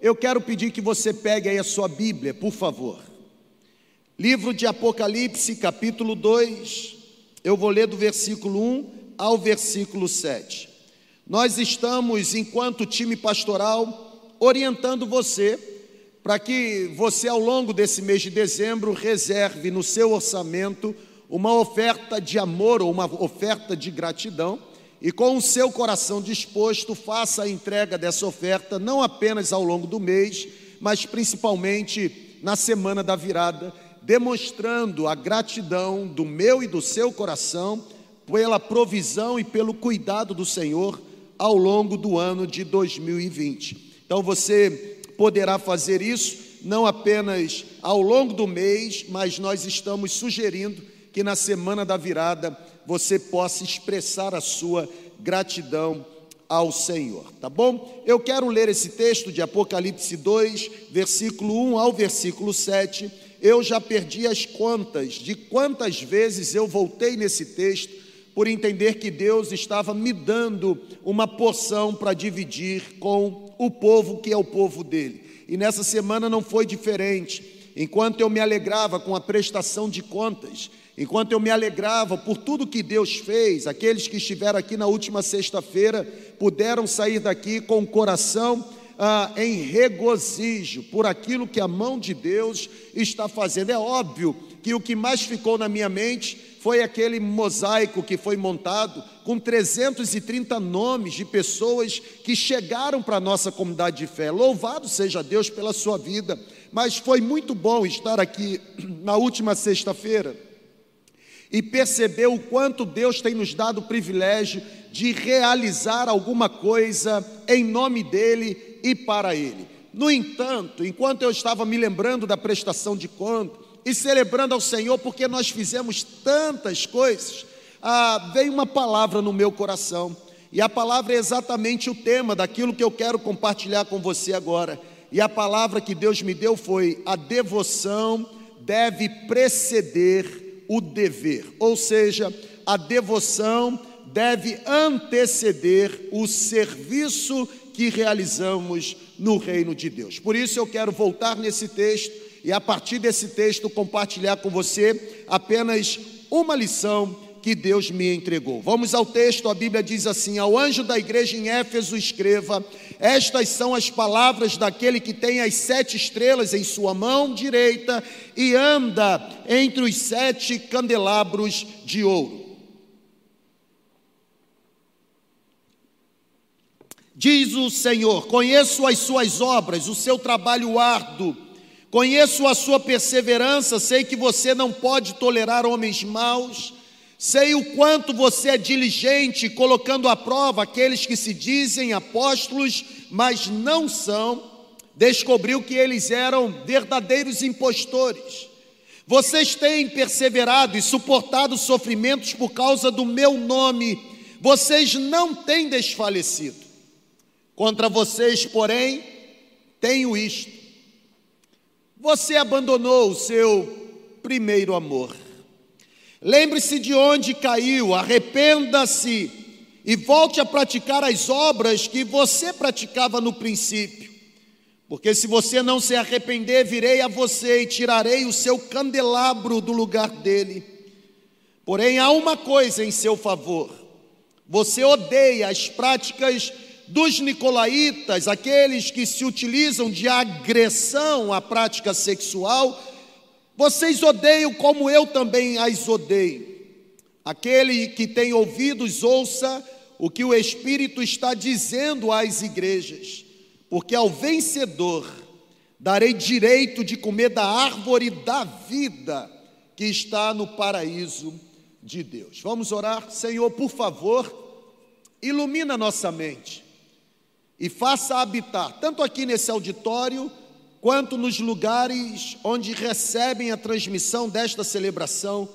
eu quero pedir que você pegue aí a sua Bíblia, por favor. Livro de Apocalipse, capítulo 2, eu vou ler do versículo 1 ao versículo 7. Nós estamos, enquanto time pastoral, orientando você para que você, ao longo desse mês de dezembro, reserve no seu orçamento uma oferta de amor ou uma oferta de gratidão e com o seu coração disposto, faça a entrega dessa oferta não apenas ao longo do mês, mas principalmente na semana da virada, demonstrando a gratidão do meu e do seu coração pela provisão e pelo cuidado do Senhor ao longo do ano de 2020. Então você poderá fazer isso não apenas ao longo do mês, mas nós estamos sugerindo que na semana da virada você possa expressar a sua gratidão ao Senhor, tá bom? Eu quero ler esse texto de Apocalipse 2, versículo 1 ao versículo 7. Eu já perdi as contas de quantas vezes eu voltei nesse texto por entender que Deus estava me dando uma porção para dividir com o povo que é o povo dele. E nessa semana não foi diferente. Enquanto eu me alegrava com a prestação de contas, Enquanto eu me alegrava por tudo que Deus fez, aqueles que estiveram aqui na última sexta-feira puderam sair daqui com o coração ah, em regozijo por aquilo que a mão de Deus está fazendo. É óbvio que o que mais ficou na minha mente foi aquele mosaico que foi montado com 330 nomes de pessoas que chegaram para a nossa comunidade de fé. Louvado seja Deus pela sua vida, mas foi muito bom estar aqui na última sexta-feira e perceber o quanto Deus tem nos dado o privilégio de realizar alguma coisa em nome dEle e para Ele. No entanto, enquanto eu estava me lembrando da prestação de conta e celebrando ao Senhor porque nós fizemos tantas coisas, ah, veio uma palavra no meu coração. E a palavra é exatamente o tema daquilo que eu quero compartilhar com você agora. E a palavra que Deus me deu foi: a devoção deve preceder o dever, ou seja, a devoção deve anteceder o serviço que realizamos no reino de Deus. Por isso eu quero voltar nesse texto e a partir desse texto compartilhar com você apenas uma lição que Deus me entregou. Vamos ao texto, a Bíblia diz assim: Ao anjo da igreja em Éfeso, escreva: Estas são as palavras daquele que tem as sete estrelas em sua mão direita e anda entre os sete candelabros de ouro. Diz o Senhor: Conheço as suas obras, o seu trabalho árduo. Conheço a sua perseverança, sei que você não pode tolerar homens maus Sei o quanto você é diligente, colocando à prova aqueles que se dizem apóstolos, mas não são. Descobriu que eles eram verdadeiros impostores. Vocês têm perseverado e suportado sofrimentos por causa do meu nome. Vocês não têm desfalecido. Contra vocês, porém, tenho isto: você abandonou o seu primeiro amor. Lembre-se de onde caiu, arrependa-se e volte a praticar as obras que você praticava no princípio. Porque se você não se arrepender, virei a você e tirarei o seu candelabro do lugar dele. Porém, há uma coisa em seu favor: você odeia as práticas dos nicolaítas, aqueles que se utilizam de agressão à prática sexual vocês odeiam como eu também as odeio. Aquele que tem ouvidos, ouça o que o Espírito está dizendo às igrejas, porque ao vencedor darei direito de comer da árvore da vida que está no paraíso de Deus. Vamos orar, Senhor, por favor, ilumina nossa mente e faça habitar, tanto aqui nesse auditório, quanto nos lugares onde recebem a transmissão desta celebração,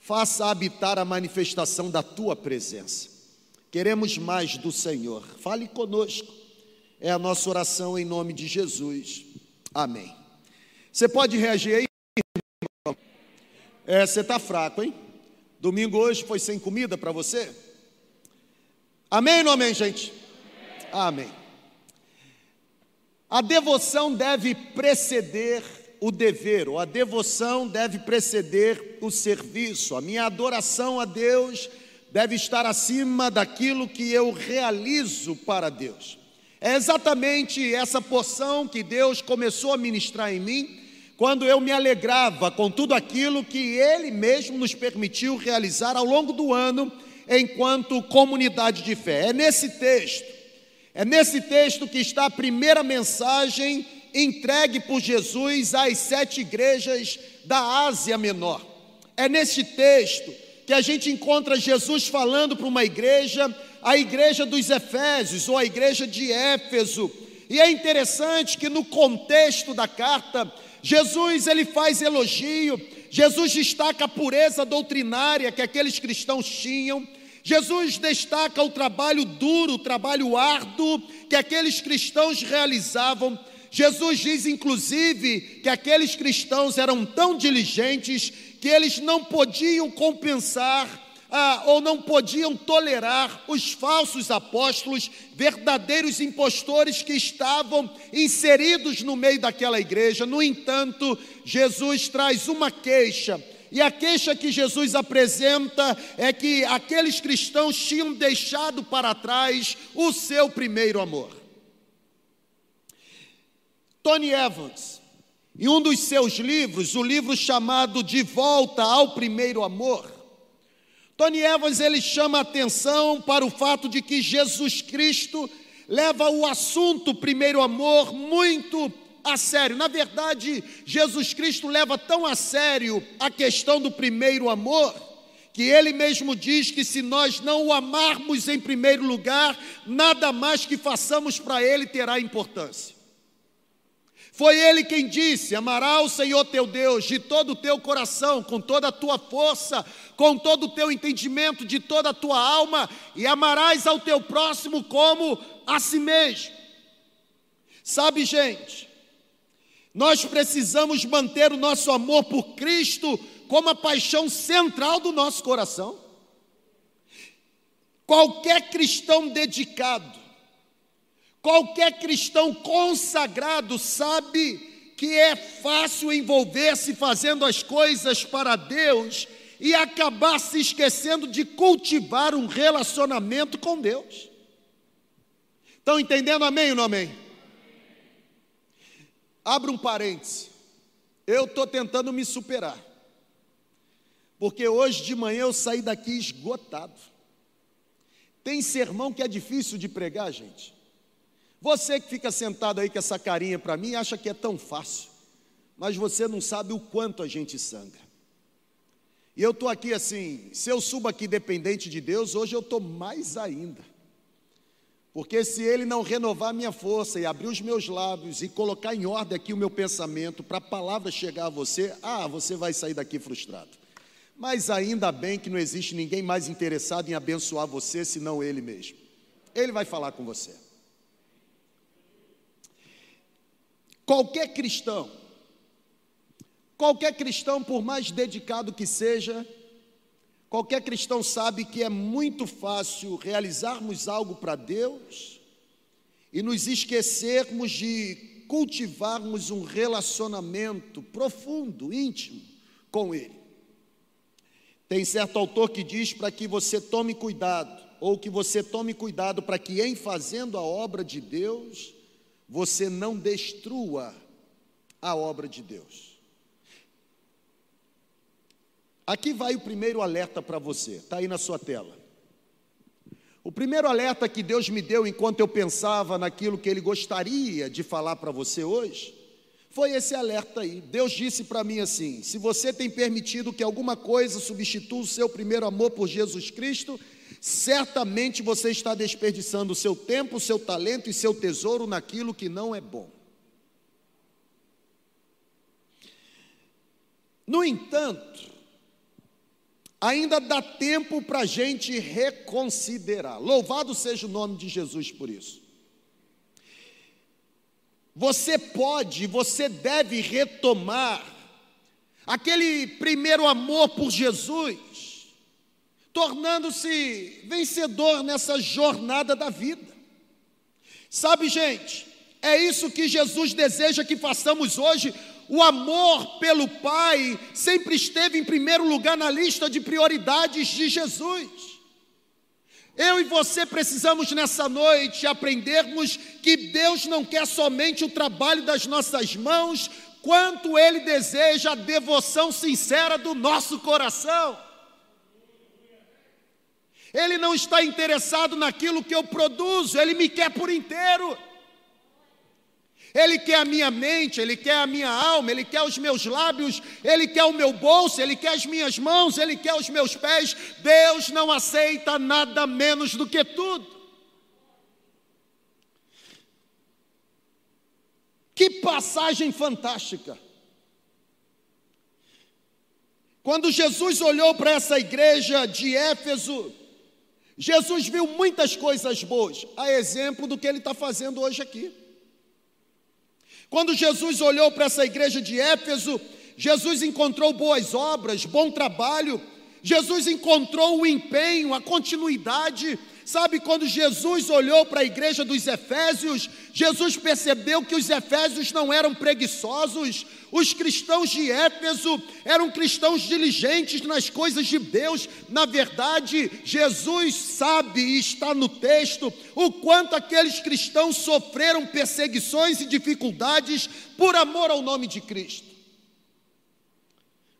faça habitar a manifestação da tua presença. Queremos mais do Senhor. Fale conosco. É a nossa oração em nome de Jesus. Amém. Você pode reagir aí? É, você está fraco, hein? Domingo hoje foi sem comida para você? Amém ou não amém, gente? Amém. A devoção deve preceder o dever, ou a devoção deve preceder o serviço. A minha adoração a Deus deve estar acima daquilo que eu realizo para Deus. É exatamente essa porção que Deus começou a ministrar em mim, quando eu me alegrava com tudo aquilo que Ele mesmo nos permitiu realizar ao longo do ano, enquanto comunidade de fé. É nesse texto, é nesse texto que está a primeira mensagem entregue por Jesus às sete igrejas da Ásia Menor. É nesse texto que a gente encontra Jesus falando para uma igreja, a igreja dos Efésios ou a igreja de Éfeso. E é interessante que no contexto da carta, Jesus ele faz elogio, Jesus destaca a pureza doutrinária que aqueles cristãos tinham. Jesus destaca o trabalho duro, o trabalho árduo que aqueles cristãos realizavam. Jesus diz, inclusive, que aqueles cristãos eram tão diligentes que eles não podiam compensar ah, ou não podiam tolerar os falsos apóstolos, verdadeiros impostores que estavam inseridos no meio daquela igreja. No entanto, Jesus traz uma queixa. E a queixa que Jesus apresenta é que aqueles cristãos tinham deixado para trás o seu primeiro amor. Tony Evans, em um dos seus livros, o livro chamado De Volta ao Primeiro Amor, Tony Evans ele chama atenção para o fato de que Jesus Cristo leva o assunto primeiro amor muito a sério. Na verdade, Jesus Cristo leva tão a sério a questão do primeiro amor, que ele mesmo diz que se nós não o amarmos em primeiro lugar, nada mais que façamos para ele terá importância. Foi ele quem disse: Amará o Senhor teu Deus de todo o teu coração, com toda a tua força, com todo o teu entendimento, de toda a tua alma, e amarás ao teu próximo como a si mesmo. Sabe, gente, nós precisamos manter o nosso amor por Cristo como a paixão central do nosso coração. Qualquer cristão dedicado, Qualquer cristão consagrado sabe que é fácil envolver-se fazendo as coisas para Deus e acabar se esquecendo de cultivar um relacionamento com Deus. Estão entendendo amém ou não amém? Abra um parêntese. Eu estou tentando me superar. Porque hoje de manhã eu saí daqui esgotado. Tem sermão que é difícil de pregar, gente. Você que fica sentado aí com essa carinha para mim, acha que é tão fácil, mas você não sabe o quanto a gente sangra. E eu estou aqui assim, se eu subo aqui dependente de Deus, hoje eu estou mais ainda. Porque se Ele não renovar minha força e abrir os meus lábios e colocar em ordem aqui o meu pensamento para a palavra chegar a você, ah, você vai sair daqui frustrado. Mas ainda bem que não existe ninguém mais interessado em abençoar você senão Ele mesmo. Ele vai falar com você. Qualquer cristão, qualquer cristão, por mais dedicado que seja, qualquer cristão sabe que é muito fácil realizarmos algo para Deus e nos esquecermos de cultivarmos um relacionamento profundo, íntimo com Ele. Tem certo autor que diz para que você tome cuidado, ou que você tome cuidado para que, em fazendo a obra de Deus, você não destrua a obra de Deus. Aqui vai o primeiro alerta para você, está aí na sua tela. O primeiro alerta que Deus me deu enquanto eu pensava naquilo que Ele gostaria de falar para você hoje, foi esse alerta aí. Deus disse para mim assim: se você tem permitido que alguma coisa substitua o seu primeiro amor por Jesus Cristo, certamente você está desperdiçando o seu tempo, o seu talento e seu tesouro naquilo que não é bom. No entanto, ainda dá tempo para a gente reconsiderar. Louvado seja o nome de Jesus por isso. Você pode, você deve retomar aquele primeiro amor por Jesus tornando-se vencedor nessa jornada da vida. Sabe, gente, É isso que Jesus deseja que façamos hoje. O amor pelo Pai sempre esteve em primeiro lugar na lista de prioridades de Jesus. Eu e você precisamos nessa noite aprendermos que Deus não quer somente o trabalho das nossas mãos, quanto Ele deseja a devoção sincera do nosso coração. Ele não está interessado naquilo que eu produzo, Ele me quer por inteiro. Ele quer a minha mente, Ele quer a minha alma, Ele quer os meus lábios, Ele quer o meu bolso, Ele quer as minhas mãos, Ele quer os meus pés. Deus não aceita nada menos do que tudo. Que passagem fantástica! Quando Jesus olhou para essa igreja de Éfeso, Jesus viu muitas coisas boas, a exemplo do que ele está fazendo hoje aqui. Quando Jesus olhou para essa igreja de Éfeso, Jesus encontrou boas obras, bom trabalho, Jesus encontrou o empenho, a continuidade. Sabe, quando Jesus olhou para a igreja dos Efésios, Jesus percebeu que os Efésios não eram preguiçosos, os cristãos de Éfeso eram cristãos diligentes nas coisas de Deus. Na verdade, Jesus sabe e está no texto o quanto aqueles cristãos sofreram perseguições e dificuldades por amor ao nome de Cristo.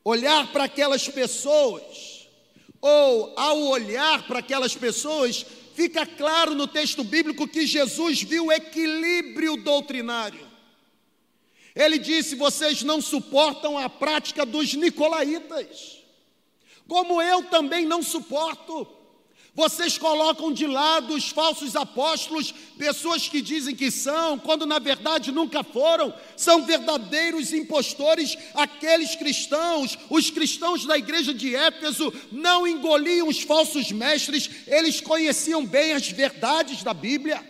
Olhar para aquelas pessoas, ou ao olhar para aquelas pessoas, fica claro no texto bíblico que Jesus viu o equilíbrio doutrinário. Ele disse: Vocês não suportam a prática dos nicolaítas, como eu também não suporto. Vocês colocam de lado os falsos apóstolos, pessoas que dizem que são, quando na verdade nunca foram, são verdadeiros impostores. Aqueles cristãos, os cristãos da igreja de Éfeso, não engoliam os falsos mestres, eles conheciam bem as verdades da Bíblia.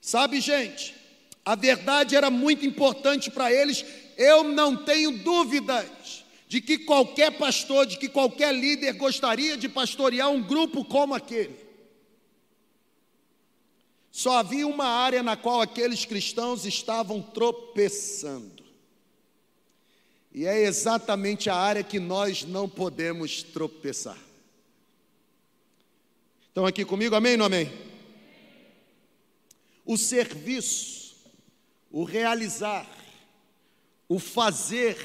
Sabe, gente, a verdade era muito importante para eles. Eu não tenho dúvidas de que qualquer pastor, de que qualquer líder gostaria de pastorear um grupo como aquele. Só havia uma área na qual aqueles cristãos estavam tropeçando. E é exatamente a área que nós não podemos tropeçar. Estão aqui comigo? Amém ou não amém? O serviço o realizar, o fazer,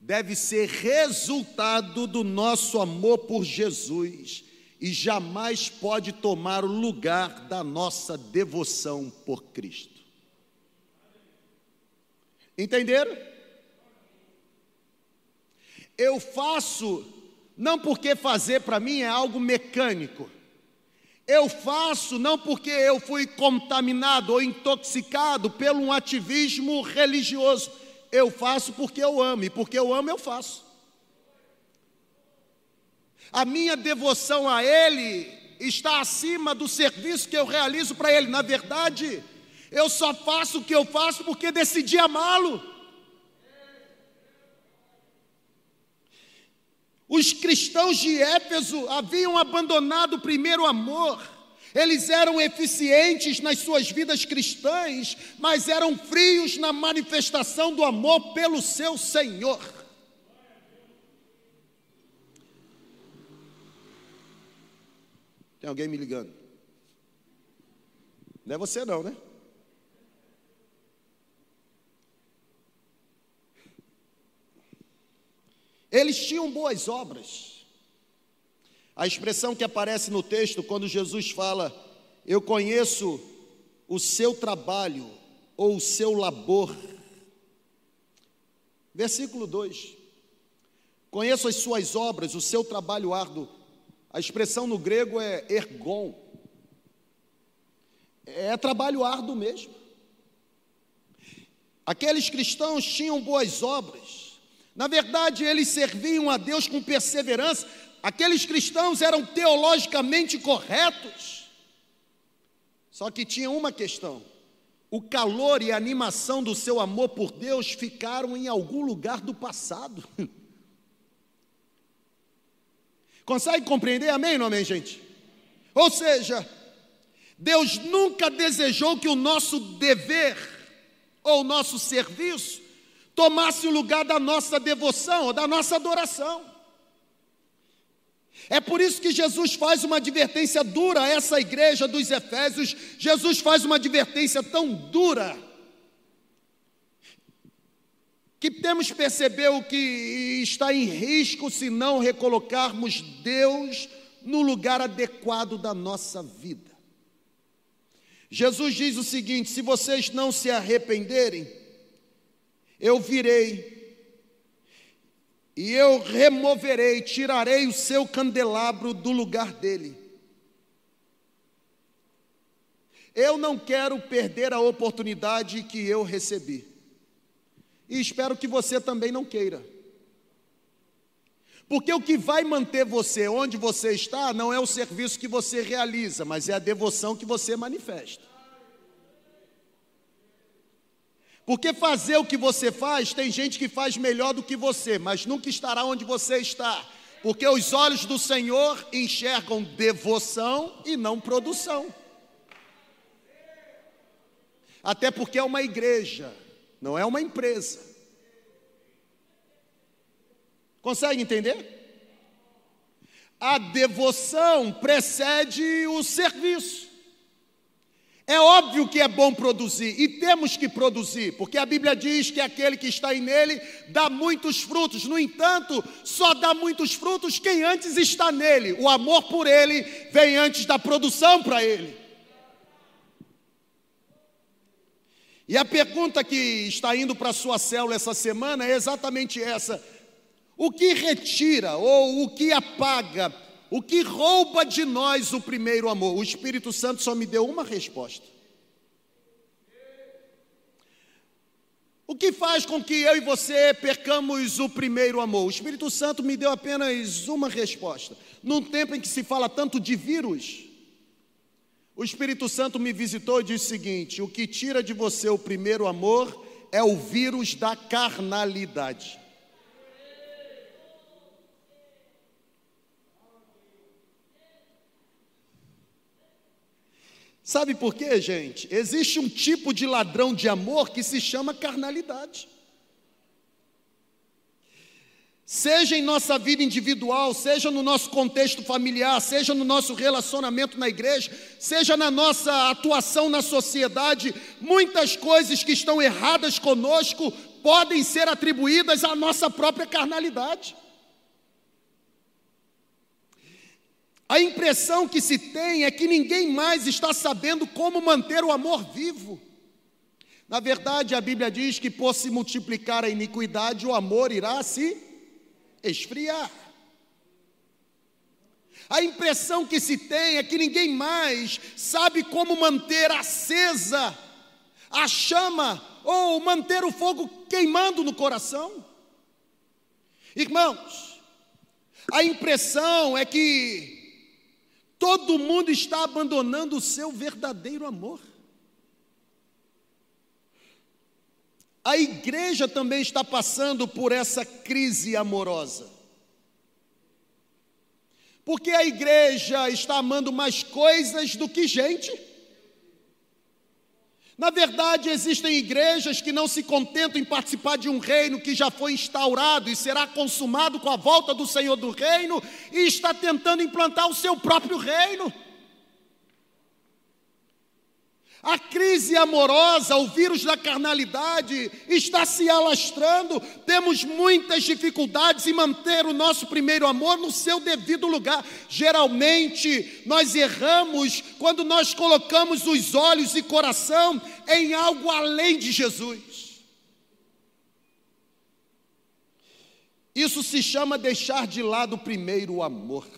deve ser resultado do nosso amor por Jesus e jamais pode tomar o lugar da nossa devoção por Cristo. Entenderam? Eu faço não porque fazer para mim é algo mecânico. Eu faço não porque eu fui contaminado ou intoxicado pelo um ativismo religioso. Eu faço porque eu amo, e porque eu amo, eu faço. A minha devoção a Ele está acima do serviço que eu realizo para Ele. Na verdade, eu só faço o que eu faço porque decidi amá-lo. Os cristãos de Éfeso haviam abandonado o primeiro amor. Eles eram eficientes nas suas vidas cristãs, mas eram frios na manifestação do amor pelo seu Senhor. Tem alguém me ligando? Não é você, não, né? Eles tinham boas obras. A expressão que aparece no texto, quando Jesus fala, Eu conheço o seu trabalho ou o seu labor. Versículo 2: Conheço as suas obras, o seu trabalho árduo. A expressão no grego é ergon. É trabalho árduo mesmo. Aqueles cristãos tinham boas obras, na verdade, eles serviam a Deus com perseverança. Aqueles cristãos eram teologicamente corretos. Só que tinha uma questão: o calor e a animação do seu amor por Deus ficaram em algum lugar do passado. Consegue compreender? Amém ou amém, gente? Ou seja, Deus nunca desejou que o nosso dever ou o nosso serviço tomasse o lugar da nossa devoção ou da nossa adoração. É por isso que Jesus faz uma advertência dura a essa igreja dos Efésios. Jesus faz uma advertência tão dura que temos perceber o que está em risco se não recolocarmos Deus no lugar adequado da nossa vida. Jesus diz o seguinte: se vocês não se arrependerem, eu virei e eu removerei, tirarei o seu candelabro do lugar dele. Eu não quero perder a oportunidade que eu recebi. E espero que você também não queira. Porque o que vai manter você onde você está não é o serviço que você realiza, mas é a devoção que você manifesta. Porque fazer o que você faz, tem gente que faz melhor do que você, mas nunca estará onde você está. Porque os olhos do Senhor enxergam devoção e não produção. Até porque é uma igreja, não é uma empresa. Consegue entender? A devoção precede o serviço. É óbvio que é bom produzir e temos que produzir, porque a Bíblia diz que aquele que está nele dá muitos frutos. No entanto, só dá muitos frutos quem antes está nele. O amor por ele vem antes da produção para ele. E a pergunta que está indo para a sua célula essa semana é exatamente essa: o que retira ou o que apaga o que rouba de nós o primeiro amor? O Espírito Santo só me deu uma resposta. O que faz com que eu e você percamos o primeiro amor? O Espírito Santo me deu apenas uma resposta. Num tempo em que se fala tanto de vírus, o Espírito Santo me visitou e disse o seguinte: o que tira de você o primeiro amor é o vírus da carnalidade. Sabe por quê, gente? Existe um tipo de ladrão de amor que se chama carnalidade. Seja em nossa vida individual, seja no nosso contexto familiar, seja no nosso relacionamento na igreja, seja na nossa atuação na sociedade, muitas coisas que estão erradas conosco podem ser atribuídas à nossa própria carnalidade. A impressão que se tem é que ninguém mais está sabendo como manter o amor vivo. Na verdade, a Bíblia diz que por se multiplicar a iniquidade, o amor irá se esfriar. A impressão que se tem é que ninguém mais sabe como manter acesa a chama ou manter o fogo queimando no coração. Irmãos, a impressão é que Todo mundo está abandonando o seu verdadeiro amor. A igreja também está passando por essa crise amorosa. Porque a igreja está amando mais coisas do que gente. Na verdade, existem igrejas que não se contentam em participar de um reino que já foi instaurado e será consumado com a volta do Senhor do reino e está tentando implantar o seu próprio reino. A crise amorosa, o vírus da carnalidade está se alastrando. Temos muitas dificuldades em manter o nosso primeiro amor no seu devido lugar. Geralmente, nós erramos quando nós colocamos os olhos e coração em algo além de Jesus. Isso se chama deixar de lado o primeiro amor.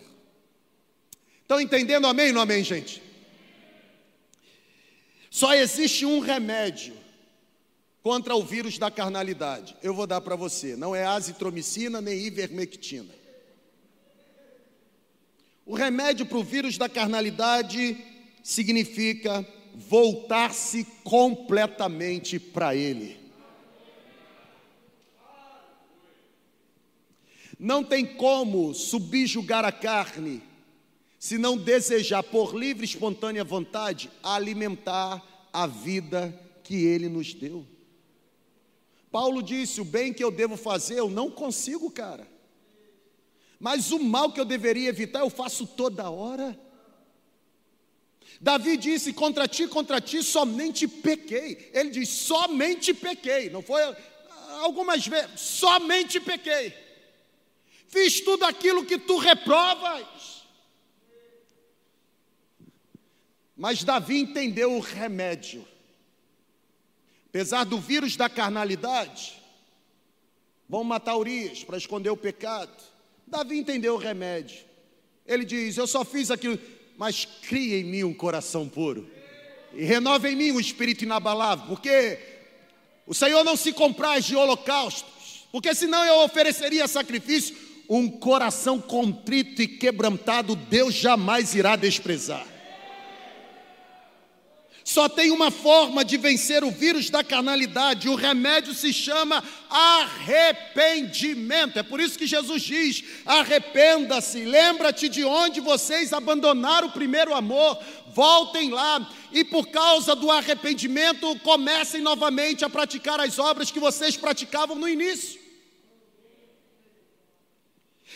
Estão entendendo amém ou não amém, gente? Só existe um remédio contra o vírus da carnalidade. Eu vou dar para você. Não é azitromicina nem ivermectina. O remédio para o vírus da carnalidade significa voltar-se completamente para Ele. Não tem como subjugar a carne se não desejar por livre e espontânea vontade alimentar a vida que ele nos deu. Paulo disse: O bem que eu devo fazer, eu não consigo, cara. Mas o mal que eu deveria evitar, eu faço toda hora. Davi disse: Contra ti, contra ti, somente pequei. Ele diz: Somente pequei. Não foi algumas vezes, somente pequei. Fiz tudo aquilo que tu reprovas. Mas Davi entendeu o remédio. Apesar do vírus da carnalidade, vão matar Urias para esconder o pecado. Davi entendeu o remédio. Ele diz: Eu só fiz aquilo, mas cria em mim um coração puro e renova em mim um espírito inabalável, porque o Senhor não se compraz de holocaustos, porque senão eu ofereceria sacrifício. Um coração contrito e quebrantado, Deus jamais irá desprezar. Só tem uma forma de vencer o vírus da carnalidade, o remédio se chama arrependimento. É por isso que Jesus diz: arrependa-se, lembra-te de onde vocês abandonaram o primeiro amor, voltem lá e por causa do arrependimento comecem novamente a praticar as obras que vocês praticavam no início.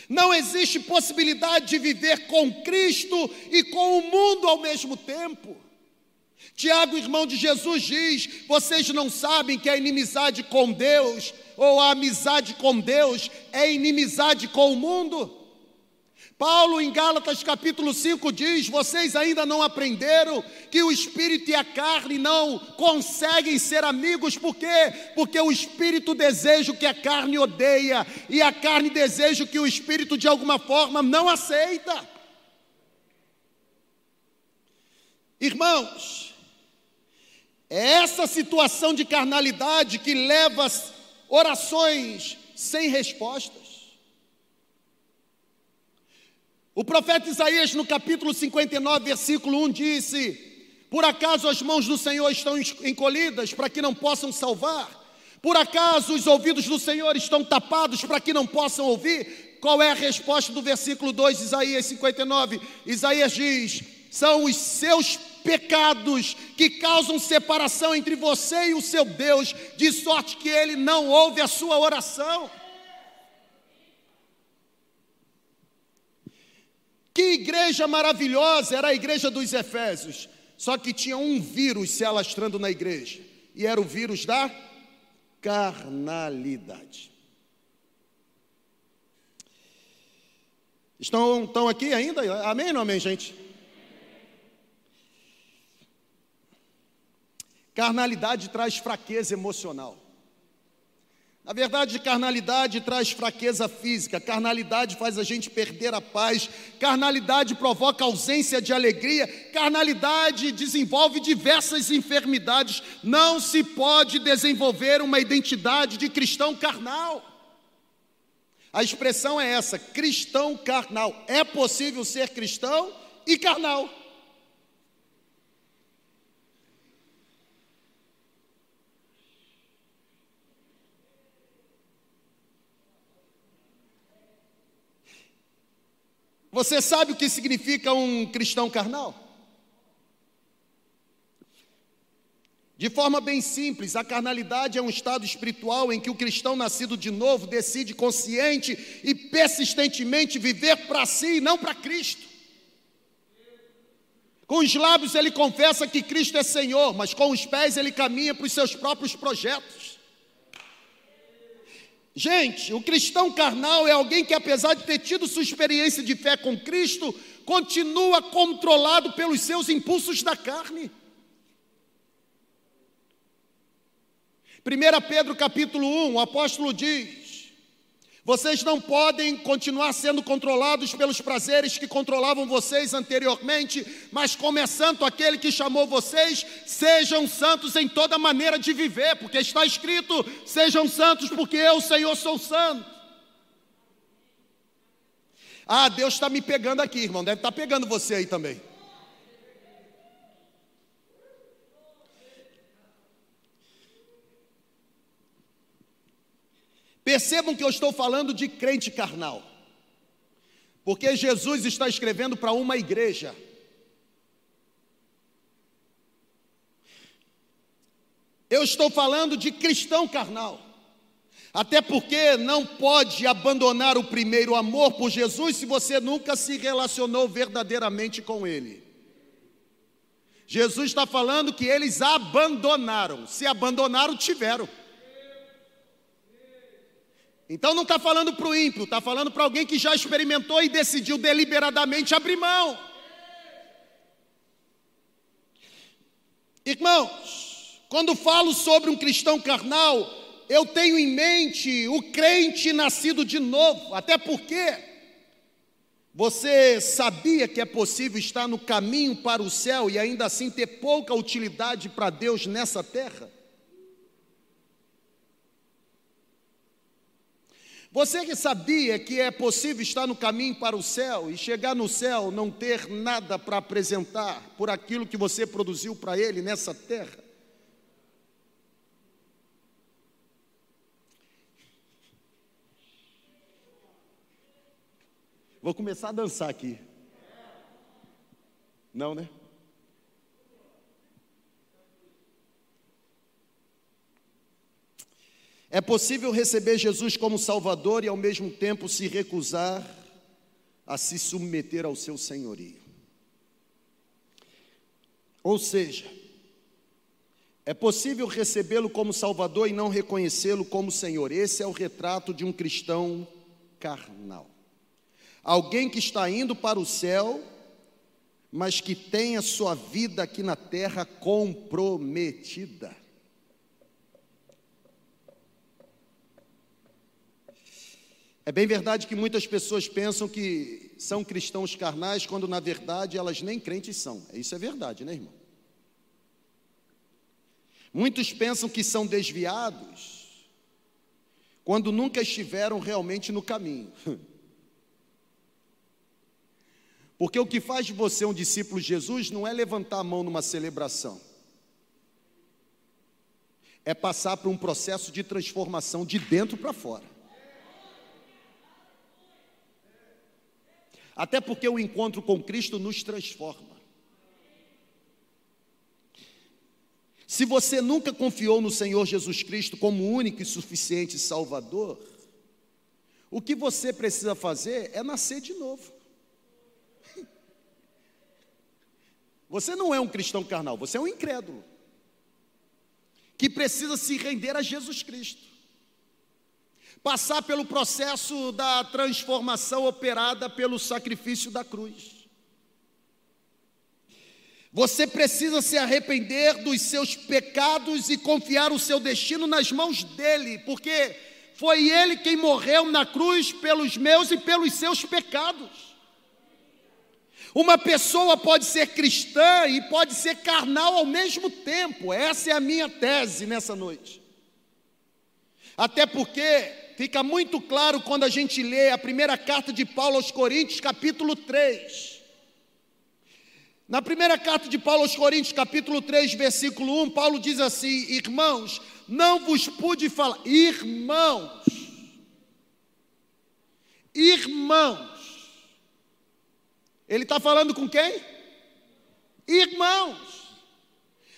Não existe possibilidade de viver com Cristo e com o mundo ao mesmo tempo. Tiago, irmão de Jesus, diz: vocês não sabem que a inimizade com Deus, ou a amizade com Deus, é inimizade com o mundo? Paulo, em Gálatas capítulo 5, diz: Vocês ainda não aprenderam que o espírito e a carne não conseguem ser amigos, por quê? Porque o espírito deseja o que a carne odeia, e a carne deseja o que o espírito de alguma forma não aceita. Irmãos, é essa situação de carnalidade que leva orações sem respostas. O profeta Isaías, no capítulo 59, versículo 1, disse: Por acaso as mãos do Senhor estão encolhidas para que não possam salvar? Por acaso os ouvidos do Senhor estão tapados para que não possam ouvir? Qual é a resposta do versículo 2 de Isaías 59? Isaías diz: São os seus pecados que causam separação entre você e o seu Deus, de sorte que ele não ouve a sua oração. Que igreja maravilhosa era a igreja dos Efésios, só que tinha um vírus se alastrando na igreja, e era o vírus da carnalidade. Estão, estão aqui ainda? Amém ou não amém, gente? Carnalidade traz fraqueza emocional. Na verdade, carnalidade traz fraqueza física, carnalidade faz a gente perder a paz, carnalidade provoca ausência de alegria, carnalidade desenvolve diversas enfermidades. Não se pode desenvolver uma identidade de cristão carnal. A expressão é essa: cristão carnal. É possível ser cristão e carnal. Você sabe o que significa um cristão carnal? De forma bem simples, a carnalidade é um estado espiritual em que o cristão nascido de novo decide consciente e persistentemente viver para si e não para Cristo. Com os lábios ele confessa que Cristo é Senhor, mas com os pés ele caminha para os seus próprios projetos. Gente, o cristão carnal é alguém que, apesar de ter tido sua experiência de fé com Cristo, continua controlado pelos seus impulsos da carne. 1 Pedro capítulo 1, o apóstolo diz: vocês não podem continuar sendo controlados pelos prazeres que controlavam vocês anteriormente, mas como é santo aquele que chamou vocês, sejam santos em toda maneira de viver, porque está escrito: sejam santos, porque eu, Senhor, sou santo. Ah, Deus está me pegando aqui, irmão, deve estar pegando você aí também. Percebam que eu estou falando de crente carnal. Porque Jesus está escrevendo para uma igreja. Eu estou falando de cristão carnal. Até porque não pode abandonar o primeiro amor por Jesus se você nunca se relacionou verdadeiramente com Ele. Jesus está falando que eles abandonaram. Se abandonaram, tiveram. Então não está falando para o ímpio, está falando para alguém que já experimentou e decidiu deliberadamente abrir mão. Irmãos, quando falo sobre um cristão carnal, eu tenho em mente o crente nascido de novo, até porque você sabia que é possível estar no caminho para o céu e ainda assim ter pouca utilidade para Deus nessa terra? Você que sabia que é possível estar no caminho para o céu e chegar no céu não ter nada para apresentar por aquilo que você produziu para Ele nessa terra? Vou começar a dançar aqui. Não, né? É possível receber Jesus como Salvador e ao mesmo tempo se recusar a se submeter ao seu senhorio. Ou seja, é possível recebê-lo como Salvador e não reconhecê-lo como Senhor. Esse é o retrato de um cristão carnal. Alguém que está indo para o céu, mas que tem a sua vida aqui na terra comprometida. É bem verdade que muitas pessoas pensam que são cristãos carnais, quando na verdade elas nem crentes são. Isso é verdade, né, irmão? Muitos pensam que são desviados, quando nunca estiveram realmente no caminho. Porque o que faz de você um discípulo de Jesus não é levantar a mão numa celebração, é passar por um processo de transformação de dentro para fora. Até porque o encontro com Cristo nos transforma. Se você nunca confiou no Senhor Jesus Cristo como único e suficiente Salvador, o que você precisa fazer é nascer de novo. Você não é um cristão carnal, você é um incrédulo que precisa se render a Jesus Cristo passar pelo processo da transformação operada pelo sacrifício da cruz. Você precisa se arrepender dos seus pecados e confiar o seu destino nas mãos dele, porque foi ele quem morreu na cruz pelos meus e pelos seus pecados. Uma pessoa pode ser cristã e pode ser carnal ao mesmo tempo, essa é a minha tese nessa noite. Até porque fica muito claro quando a gente lê a primeira carta de Paulo aos Coríntios, capítulo 3. Na primeira carta de Paulo aos Coríntios, capítulo 3, versículo 1, Paulo diz assim: Irmãos, não vos pude falar, irmãos, irmãos, ele está falando com quem? Irmãos.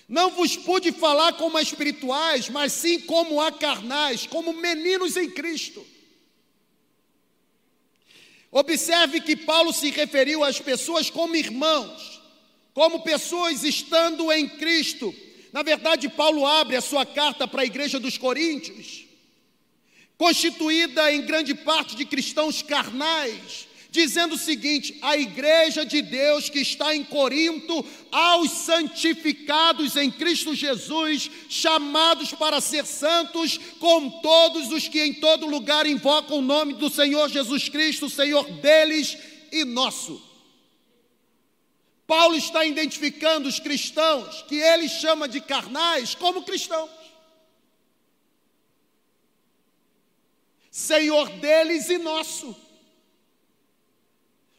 Não vos pude falar como a espirituais, mas sim como a carnais, como meninos em Cristo. Observe que Paulo se referiu às pessoas como irmãos, como pessoas estando em Cristo. Na verdade, Paulo abre a sua carta para a igreja dos Coríntios, constituída em grande parte de cristãos carnais, dizendo o seguinte: a igreja de Deus que está em Corinto, aos santificados em Cristo Jesus, chamados para ser santos, com todos os que em todo lugar invocam o nome do Senhor Jesus Cristo, Senhor deles e nosso. Paulo está identificando os cristãos, que ele chama de carnais, como cristãos. Senhor deles e nosso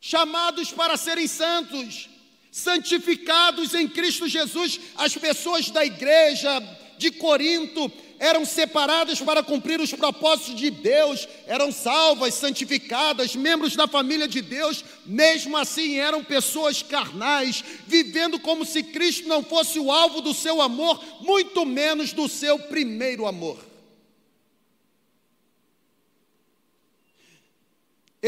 chamados para serem santos, santificados em Cristo Jesus. As pessoas da igreja de Corinto eram separadas para cumprir os propósitos de Deus, eram salvas, santificadas, membros da família de Deus, mesmo assim eram pessoas carnais, vivendo como se Cristo não fosse o alvo do seu amor, muito menos do seu primeiro amor.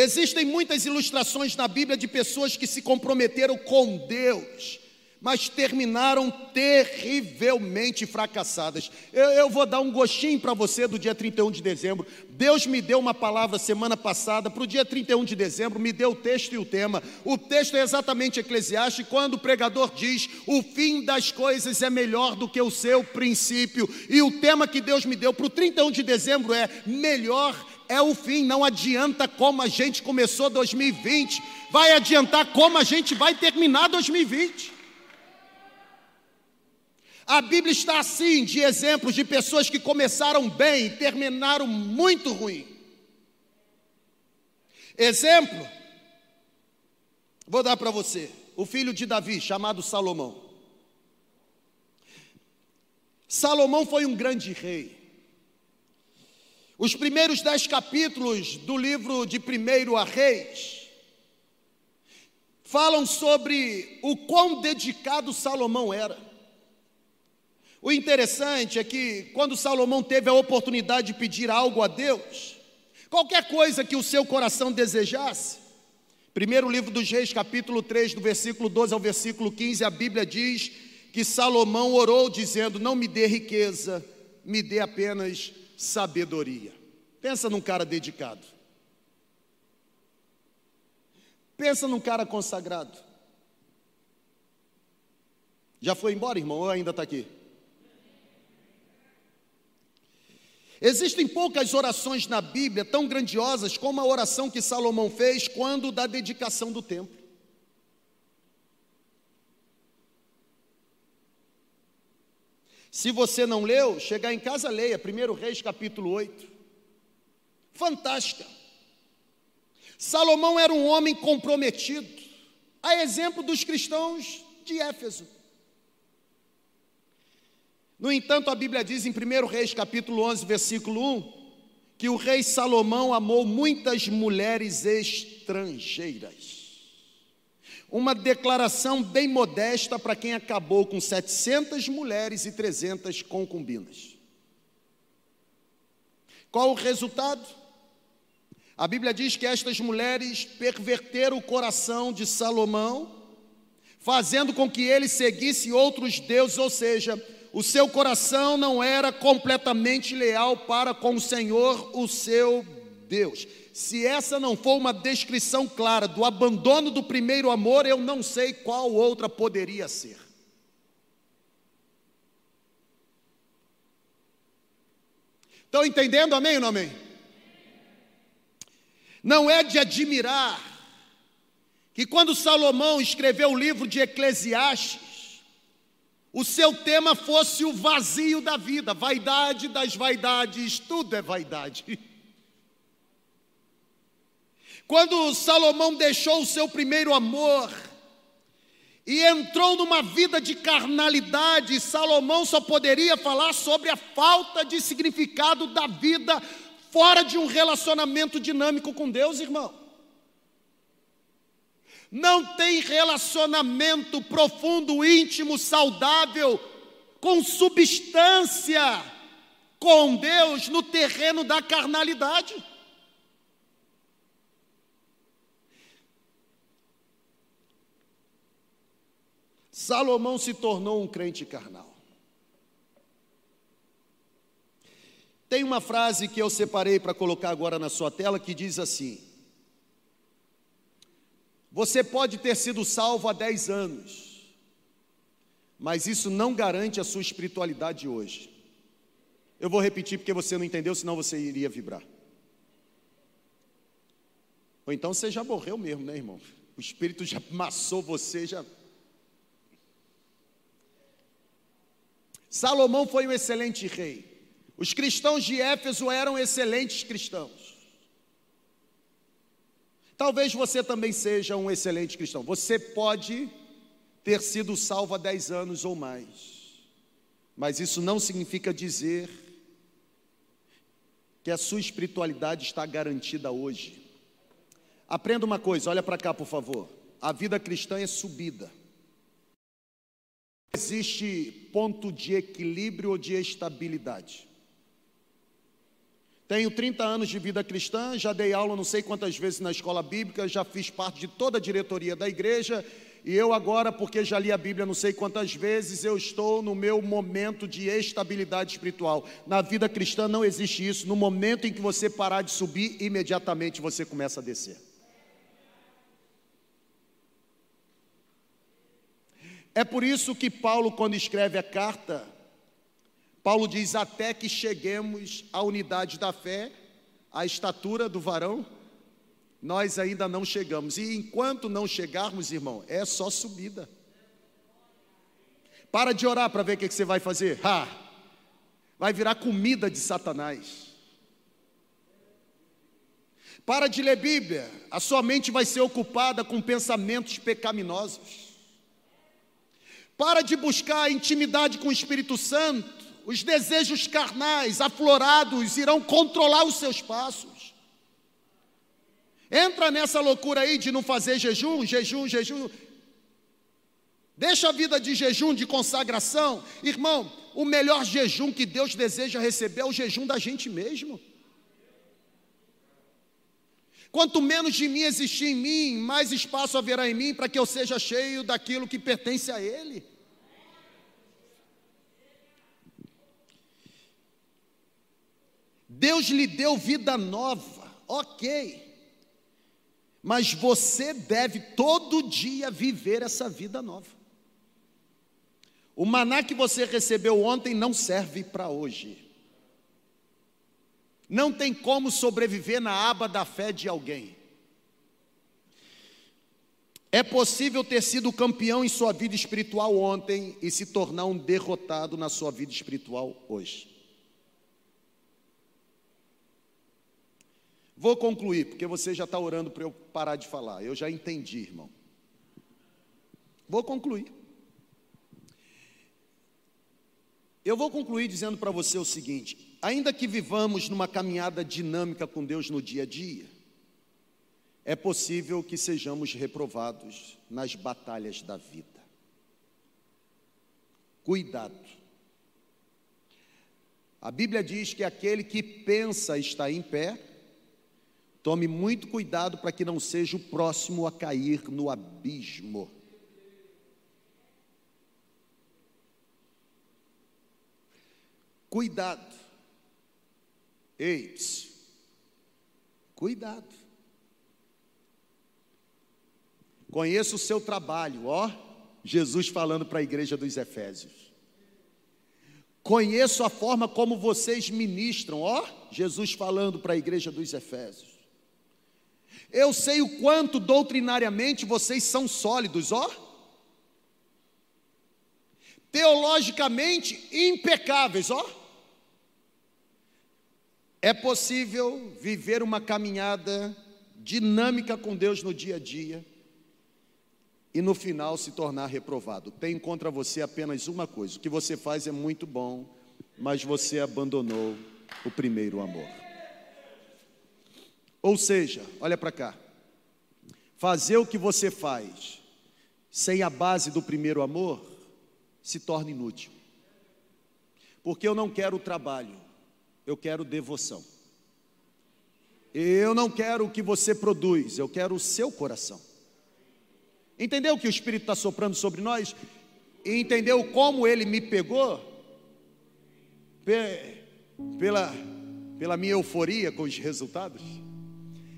Existem muitas ilustrações na Bíblia de pessoas que se comprometeram com Deus, mas terminaram terrivelmente fracassadas. Eu, eu vou dar um gostinho para você do dia 31 de dezembro. Deus me deu uma palavra semana passada, para o dia 31 de dezembro, me deu o texto e o tema. O texto é exatamente Eclesiastes, quando o pregador diz: o fim das coisas é melhor do que o seu princípio. E o tema que Deus me deu para o 31 de dezembro é: melhor é o fim, não adianta como a gente começou 2020, vai adiantar como a gente vai terminar 2020. A Bíblia está assim de exemplos de pessoas que começaram bem e terminaram muito ruim. Exemplo, vou dar para você, o filho de Davi, chamado Salomão. Salomão foi um grande rei. Os primeiros dez capítulos do livro de Primeiro a Reis falam sobre o quão dedicado Salomão era. O interessante é que quando Salomão teve a oportunidade de pedir algo a Deus, qualquer coisa que o seu coração desejasse, primeiro livro dos Reis, capítulo 3, do versículo 12 ao versículo 15, a Bíblia diz que Salomão orou dizendo: Não me dê riqueza, me dê apenas sabedoria. Pensa num cara dedicado. Pensa num cara consagrado. Já foi embora, irmão, ou ainda está aqui? Existem poucas orações na Bíblia tão grandiosas como a oração que Salomão fez quando da dedicação do templo. Se você não leu, chegar em casa, leia 1 Reis capítulo 8. Fantástica. Salomão era um homem comprometido, a exemplo dos cristãos de Éfeso. No entanto, a Bíblia diz em 1 Reis capítulo 11, versículo 1, que o rei Salomão amou muitas mulheres estrangeiras. Uma declaração bem modesta para quem acabou com 700 mulheres e 300 concubinas. Qual o resultado? A Bíblia diz que estas mulheres perverteram o coração de Salomão, fazendo com que ele seguisse outros deuses, ou seja, o seu coração não era completamente leal para com o Senhor, o seu Deus. Se essa não for uma descrição clara do abandono do primeiro amor, eu não sei qual outra poderia ser. Estão entendendo, amém ou não amém? Não é de admirar que quando Salomão escreveu o livro de Eclesiastes, o seu tema fosse o vazio da vida, vaidade das vaidades, tudo é vaidade. Quando Salomão deixou o seu primeiro amor e entrou numa vida de carnalidade, Salomão só poderia falar sobre a falta de significado da vida fora de um relacionamento dinâmico com Deus, irmão. Não tem relacionamento profundo, íntimo, saudável, com substância com Deus no terreno da carnalidade. Salomão se tornou um crente carnal. Tem uma frase que eu separei para colocar agora na sua tela que diz assim: Você pode ter sido salvo há 10 anos, mas isso não garante a sua espiritualidade hoje. Eu vou repetir porque você não entendeu, senão você iria vibrar. Ou então você já morreu mesmo, né, irmão? O Espírito já amassou você, já. Salomão foi um excelente rei. Os cristãos de Éfeso eram excelentes cristãos. Talvez você também seja um excelente cristão. Você pode ter sido salvo há 10 anos ou mais, Mas isso não significa dizer que a sua espiritualidade está garantida hoje. Aprenda uma coisa, olha para cá, por favor. A vida cristã é subida. Existe ponto de equilíbrio ou de estabilidade. Tenho 30 anos de vida cristã, já dei aula não sei quantas vezes na escola bíblica, já fiz parte de toda a diretoria da igreja, e eu agora, porque já li a Bíblia não sei quantas vezes, eu estou no meu momento de estabilidade espiritual. Na vida cristã não existe isso. No momento em que você parar de subir, imediatamente você começa a descer. É por isso que Paulo, quando escreve a carta, Paulo diz: até que cheguemos à unidade da fé, à estatura do varão, nós ainda não chegamos. E enquanto não chegarmos, irmão, é só subida. Para de orar para ver o que você vai fazer. Ha! Vai virar comida de Satanás. Para de ler Bíblia, a sua mente vai ser ocupada com pensamentos pecaminosos. Para de buscar intimidade com o Espírito Santo, os desejos carnais aflorados irão controlar os seus passos. Entra nessa loucura aí de não fazer jejum, jejum, jejum. Deixa a vida de jejum, de consagração. Irmão, o melhor jejum que Deus deseja receber é o jejum da gente mesmo. Quanto menos de mim existir em mim, mais espaço haverá em mim para que eu seja cheio daquilo que pertence a Ele. Deus lhe deu vida nova, ok. Mas você deve todo dia viver essa vida nova. O maná que você recebeu ontem não serve para hoje. Não tem como sobreviver na aba da fé de alguém. É possível ter sido campeão em sua vida espiritual ontem e se tornar um derrotado na sua vida espiritual hoje. Vou concluir, porque você já está orando para eu parar de falar. Eu já entendi, irmão. Vou concluir. Eu vou concluir dizendo para você o seguinte: ainda que vivamos numa caminhada dinâmica com Deus no dia a dia, é possível que sejamos reprovados nas batalhas da vida. Cuidado. A Bíblia diz que aquele que pensa estar em pé, Tome muito cuidado para que não seja o próximo a cair no abismo. Cuidado. Eis. Cuidado. Conheço o seu trabalho, ó. Jesus falando para a igreja dos Efésios. Conheço a forma como vocês ministram, ó. Jesus falando para a igreja dos Efésios. Eu sei o quanto doutrinariamente vocês são sólidos, ó. Teologicamente impecáveis, ó. É possível viver uma caminhada dinâmica com Deus no dia a dia e no final se tornar reprovado. Tem contra você apenas uma coisa: o que você faz é muito bom, mas você abandonou o primeiro amor. Ou seja, olha para cá. Fazer o que você faz sem a base do primeiro amor se torna inútil. Porque eu não quero trabalho, eu quero devoção. Eu não quero o que você produz, eu quero o seu coração. Entendeu que o Espírito está soprando sobre nós? Entendeu como ele me pegou? Pela, pela minha euforia com os resultados?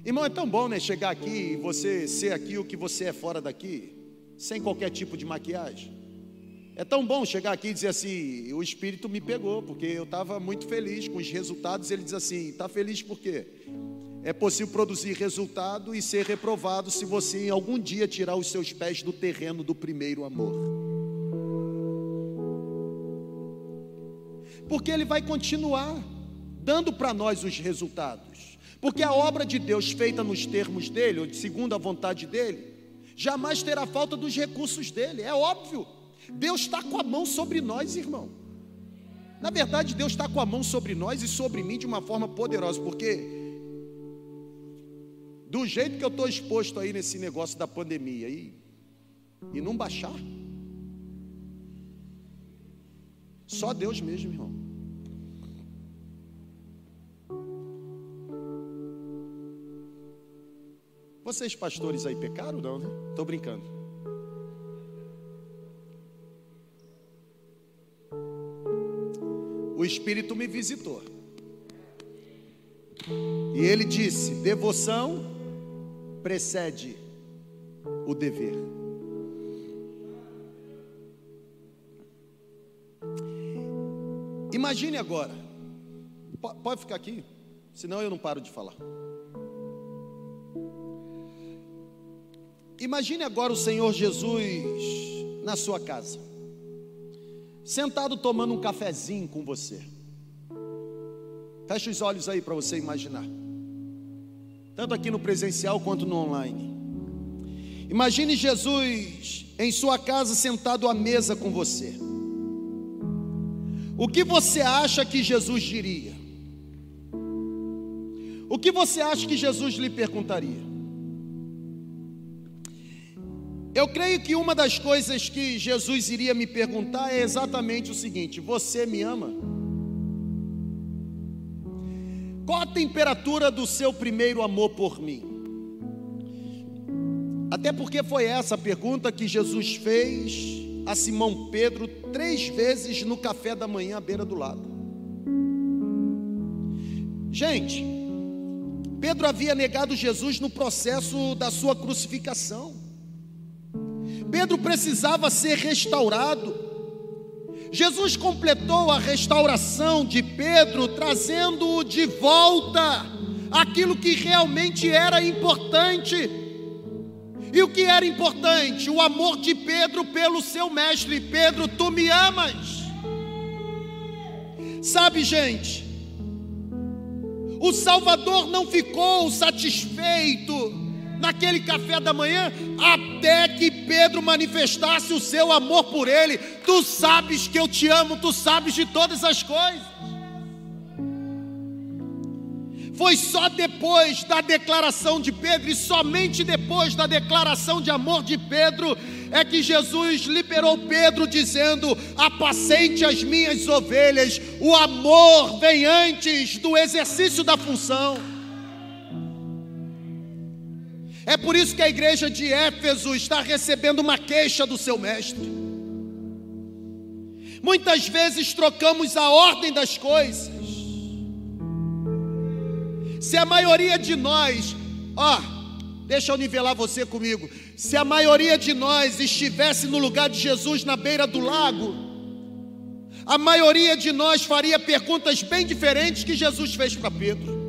Irmão, é tão bom, né? Chegar aqui e você ser aqui o que você é fora daqui, sem qualquer tipo de maquiagem. É tão bom chegar aqui e dizer assim: o Espírito me pegou, porque eu estava muito feliz com os resultados. Ele diz assim: está feliz por quê? É possível produzir resultado e ser reprovado se você em algum dia tirar os seus pés do terreno do primeiro amor. Porque ele vai continuar dando para nós os resultados. Porque a obra de Deus feita nos termos dele, ou segundo a vontade dele, jamais terá falta dos recursos dele, é óbvio. Deus está com a mão sobre nós, irmão. Na verdade, Deus está com a mão sobre nós e sobre mim de uma forma poderosa, porque do jeito que eu estou exposto aí nesse negócio da pandemia e, e não baixar, só Deus mesmo, irmão. Vocês pastores aí pecaram não, né? Estou brincando. O Espírito me visitou. E ele disse: devoção precede o dever. Imagine agora, pode ficar aqui, senão eu não paro de falar. Imagine agora o Senhor Jesus na sua casa, sentado tomando um cafezinho com você. Feche os olhos aí para você imaginar, tanto aqui no presencial quanto no online. Imagine Jesus em sua casa sentado à mesa com você. O que você acha que Jesus diria? O que você acha que Jesus lhe perguntaria? Eu creio que uma das coisas que Jesus iria me perguntar é exatamente o seguinte: Você me ama? Qual a temperatura do seu primeiro amor por mim? Até porque foi essa a pergunta que Jesus fez a Simão Pedro três vezes no café da manhã à beira do lago. Gente, Pedro havia negado Jesus no processo da sua crucificação. Pedro precisava ser restaurado. Jesus completou a restauração de Pedro, trazendo-o de volta aquilo que realmente era importante. E o que era importante? O amor de Pedro pelo seu mestre. Pedro, tu me amas. Sabe, gente, o Salvador não ficou satisfeito naquele café da manhã, até que Pedro manifestasse o seu amor por ele. Tu sabes que eu te amo, tu sabes de todas as coisas. Foi só depois da declaração de Pedro, e somente depois da declaração de amor de Pedro, é que Jesus liberou Pedro, dizendo: Apacente as minhas ovelhas. O amor vem antes do exercício da função. É por isso que a igreja de Éfeso está recebendo uma queixa do seu mestre. Muitas vezes trocamos a ordem das coisas. Se a maioria de nós, ó, deixa eu nivelar você comigo. Se a maioria de nós estivesse no lugar de Jesus na beira do lago, a maioria de nós faria perguntas bem diferentes que Jesus fez para Pedro.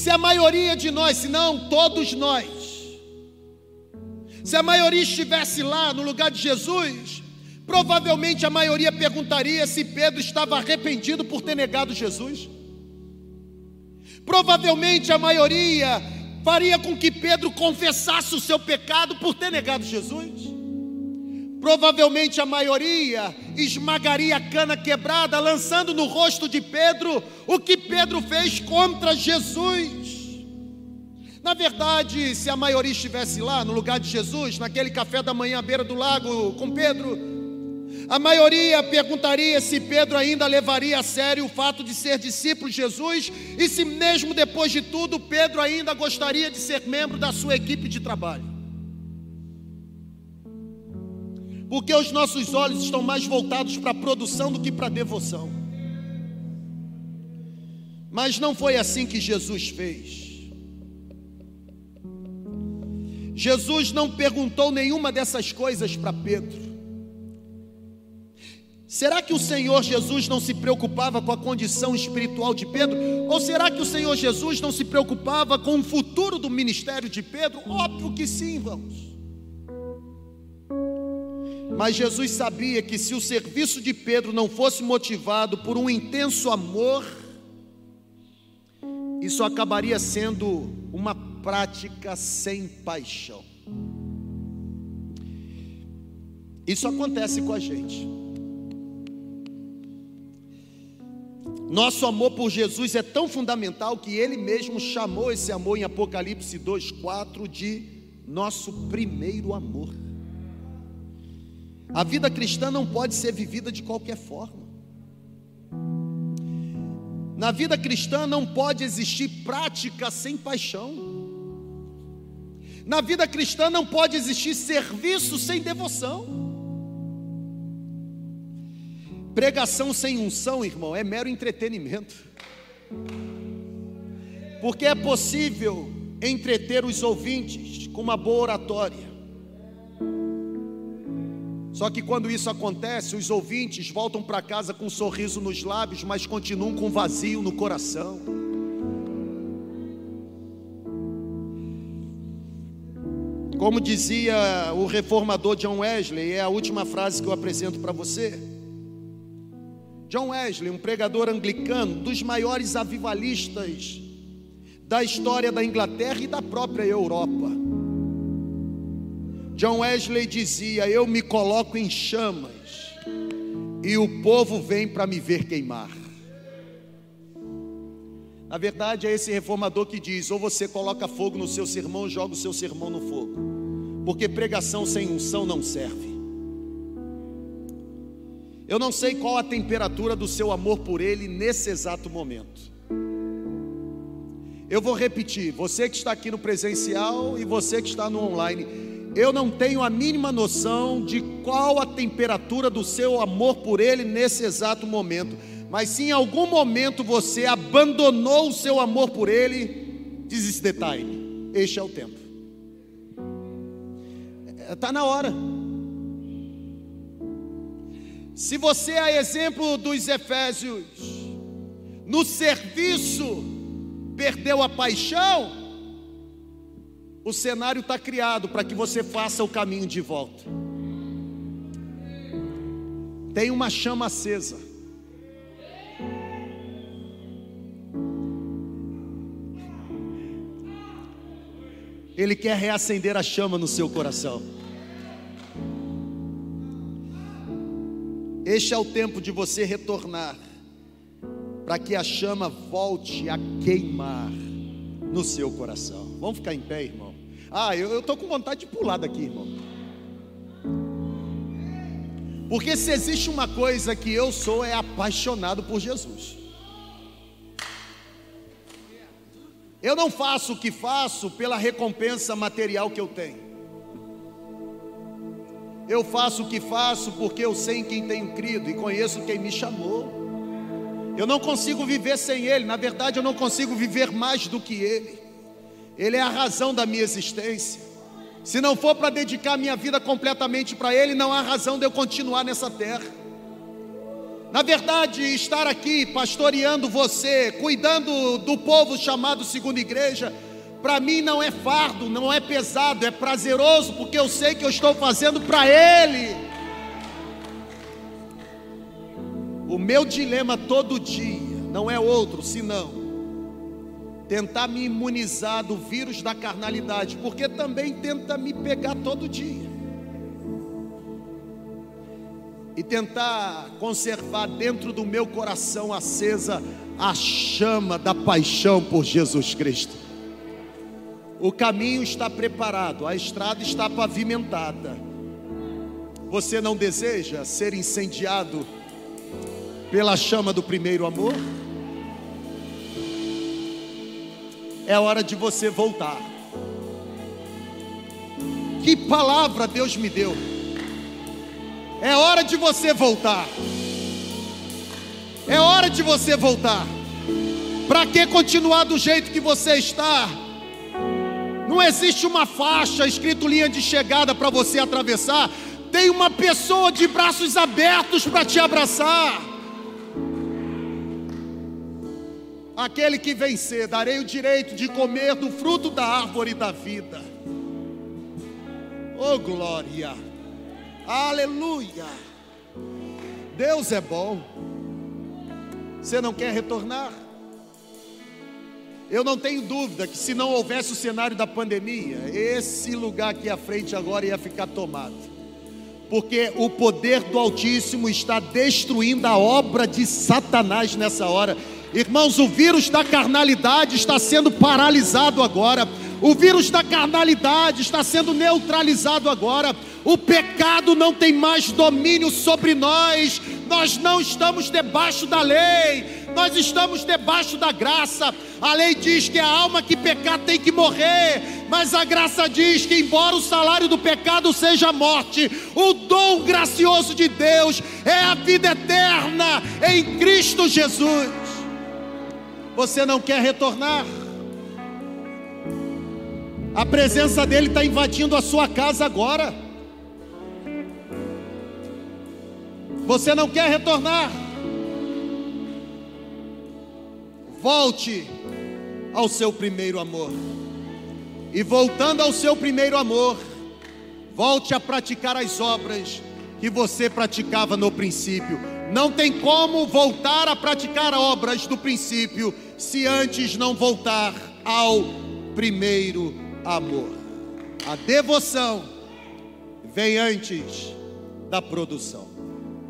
Se a maioria de nós, se não todos nós, se a maioria estivesse lá no lugar de Jesus, provavelmente a maioria perguntaria se Pedro estava arrependido por ter negado Jesus. Provavelmente a maioria faria com que Pedro confessasse o seu pecado por ter negado Jesus. Provavelmente a maioria esmagaria a cana quebrada, lançando no rosto de Pedro o que Pedro fez contra Jesus. Na verdade, se a maioria estivesse lá no lugar de Jesus, naquele café da manhã à beira do lago com Pedro, a maioria perguntaria se Pedro ainda levaria a sério o fato de ser discípulo de Jesus e se, mesmo depois de tudo, Pedro ainda gostaria de ser membro da sua equipe de trabalho. Porque os nossos olhos estão mais voltados para a produção do que para a devoção. Mas não foi assim que Jesus fez. Jesus não perguntou nenhuma dessas coisas para Pedro. Será que o Senhor Jesus não se preocupava com a condição espiritual de Pedro? Ou será que o Senhor Jesus não se preocupava com o futuro do ministério de Pedro? Óbvio que sim, vamos. Mas Jesus sabia que se o serviço de Pedro não fosse motivado por um intenso amor, isso acabaria sendo uma prática sem paixão. Isso acontece com a gente. Nosso amor por Jesus é tão fundamental que ele mesmo chamou esse amor em Apocalipse 2:4 de nosso primeiro amor. A vida cristã não pode ser vivida de qualquer forma. Na vida cristã não pode existir prática sem paixão. Na vida cristã não pode existir serviço sem devoção. Pregação sem unção, irmão, é mero entretenimento. Porque é possível entreter os ouvintes com uma boa oratória. Só que quando isso acontece, os ouvintes voltam para casa com um sorriso nos lábios, mas continuam com vazio no coração. Como dizia o reformador John Wesley, é a última frase que eu apresento para você. John Wesley, um pregador anglicano, dos maiores avivalistas da história da Inglaterra e da própria Europa. John Wesley dizia: Eu me coloco em chamas e o povo vem para me ver queimar. Na verdade, é esse reformador que diz: ou você coloca fogo no seu sermão, joga o seu sermão no fogo, porque pregação sem unção não serve. Eu não sei qual a temperatura do seu amor por Ele nesse exato momento. Eu vou repetir, você que está aqui no presencial e você que está no online, eu não tenho a mínima noção de qual a temperatura do seu amor por Ele nesse exato momento, mas se em algum momento você abandonou o seu amor por Ele, diz esse detalhe: este é o tempo, está na hora. Se você é exemplo dos Efésios, no serviço perdeu a paixão, o cenário está criado para que você faça o caminho de volta. Tem uma chama acesa. Ele quer reacender a chama no seu coração. Este é o tempo de você retornar, para que a chama volte a queimar no seu coração. Vamos ficar em pé, irmão. Ah, eu estou com vontade de pular daqui, irmão. Porque se existe uma coisa que eu sou, é apaixonado por Jesus. Eu não faço o que faço pela recompensa material que eu tenho. Eu faço o que faço porque eu sei em quem tenho crido e conheço quem me chamou. Eu não consigo viver sem Ele, na verdade, eu não consigo viver mais do que Ele. Ele é a razão da minha existência. Se não for para dedicar minha vida completamente para Ele, não há razão de eu continuar nessa terra. Na verdade, estar aqui pastoreando você, cuidando do povo chamado segunda igreja, para mim não é fardo, não é pesado, é prazeroso, porque eu sei que eu estou fazendo para Ele. O meu dilema todo dia não é outro senão tentar me imunizar do vírus da carnalidade, porque também tenta me pegar todo dia. E tentar conservar dentro do meu coração acesa a chama da paixão por Jesus Cristo. O caminho está preparado, a estrada está pavimentada. Você não deseja ser incendiado pela chama do primeiro amor? É hora de você voltar. Que palavra Deus me deu. É hora de você voltar. É hora de você voltar. Para que continuar do jeito que você está? Não existe uma faixa escrito linha de chegada para você atravessar. Tem uma pessoa de braços abertos para te abraçar. Aquele que vencer, darei o direito de comer do fruto da árvore da vida. Oh glória! Aleluia! Deus é bom. Você não quer retornar? Eu não tenho dúvida que se não houvesse o cenário da pandemia, esse lugar aqui à frente agora ia ficar tomado. porque o poder do Altíssimo está destruindo a obra de Satanás nessa hora. Irmãos, o vírus da carnalidade está sendo paralisado agora. O vírus da carnalidade está sendo neutralizado agora. O pecado não tem mais domínio sobre nós. Nós não estamos debaixo da lei, nós estamos debaixo da graça. A lei diz que a alma que pecar tem que morrer, mas a graça diz que, embora o salário do pecado seja a morte, o dom gracioso de Deus é a vida eterna em Cristo Jesus. Você não quer retornar? A presença dele está invadindo a sua casa agora. Você não quer retornar? Volte ao seu primeiro amor. E voltando ao seu primeiro amor, volte a praticar as obras que você praticava no princípio. Não tem como voltar a praticar obras do princípio se antes não voltar ao primeiro amor. A devoção vem antes da produção.